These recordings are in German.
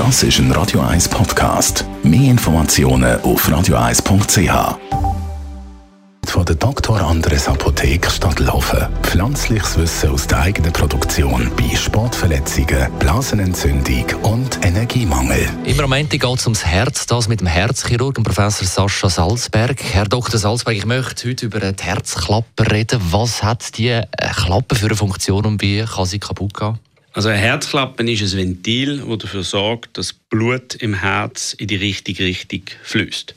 Das ist ein Radio 1 Podcast. Mehr Informationen auf radio1.ch. Von der Dr. Andres Apotheke Stadtlaufen. Pflanzliches Wissen aus der eigenen Produktion bei Sportverletzungen, Blasenentzündung und Energiemangel. Im Moment geht es ums Herz, das mit dem Herzchirurgen Professor Sascha Salzberg. Herr Dr. Salzberg, ich möchte heute über die Herzklappe reden. Was hat die äh, Klappe für eine Funktion und wie kann sie kaputt gehen? Also eine Herzklappe ist ein Ventil, das dafür sorgt, dass Blut im Herz in die richtige Richtung fließt.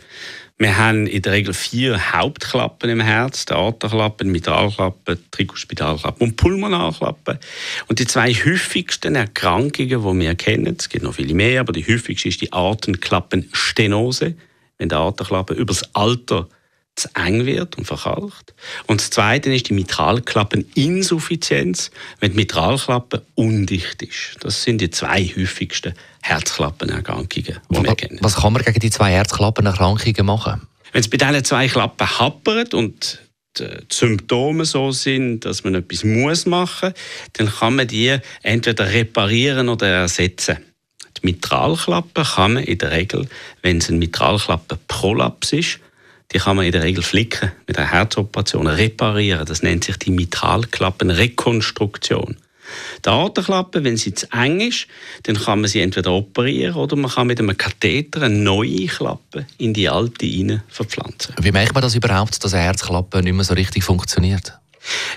Wir haben in der Regel vier Hauptklappen im Herz: die Aortenklappe, die Mitralklappe, Trikospidalklappe und Pulmonalklappe. Und die zwei häufigsten Erkrankungen, die wir kennen, es gibt noch viele mehr, aber die häufigste ist die Aortenklappenstenose, wenn die Aortenklappe über das Alter zu eng wird und verkalkt. Und das Zweite ist die Mitralklappeninsuffizienz, wenn die Mitralklappe undicht ist. Das sind die zwei häufigsten Herzklappenerkrankungen, die wir kennen. Was kann man gegen die zwei Herzklappenerkrankungen machen? Wenn es bei diesen zwei Klappen happert und die Symptome so sind, dass man etwas muss machen muss, dann kann man die entweder reparieren oder ersetzen. Die Mitralklappe kann man in der Regel, wenn es ein Mitralklappenprolaps ist, die kann man in der Regel flicken mit einer Herzoperation, reparieren. Das nennt sich die Mitralklappenrekonstruktion. Die Aortenklappe, wenn sie zu eng ist, dann kann man sie entweder operieren oder man kann mit einem Katheter eine neue Klappe in die alte hinein verpflanzen. Wie merkt man das überhaupt, dass eine Herzklappe nicht mehr so richtig funktioniert?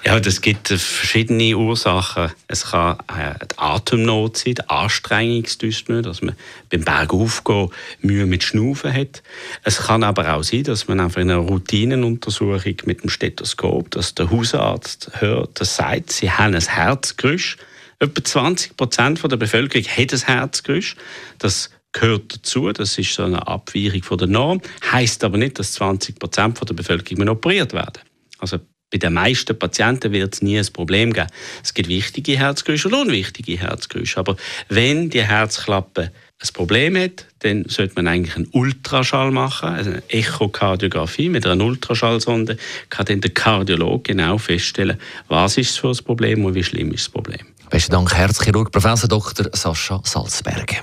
Ja, das gibt verschiedene Ursachen. Es kann äh, die Atemnot sein, die Anstrengungsdyspnoe, dass man beim Bergaufgehen Mühe mit Schnaufen hat. Es kann aber auch sein, dass man einfach in einer Routinenuntersuchung mit dem Stethoskop, dass der Hausarzt hört, das sagt, sie haben ein Herzgeräusch. Etwa 20 Prozent der Bevölkerung hat ein Herzgeräusch. Das gehört dazu. Das ist so eine Abweichung von der Norm. Heißt aber nicht, dass 20 Prozent der Bevölkerung operiert werden. Also bei den meisten Patienten wird es nie ein Problem geben. Es gibt wichtige Herzgeräusche und unwichtige Herzgeräusche. Aber wenn die Herzklappe ein Problem hat, dann sollte man eigentlich einen Ultraschall machen, also eine Echokardiographie mit einer Ultraschallsonde, kann dann der Kardiologe genau feststellen, was ist für ein Problem und wie schlimm ist das Problem. Besten Dank, Herzchirurg Prof. Dr. Sascha Salzberg.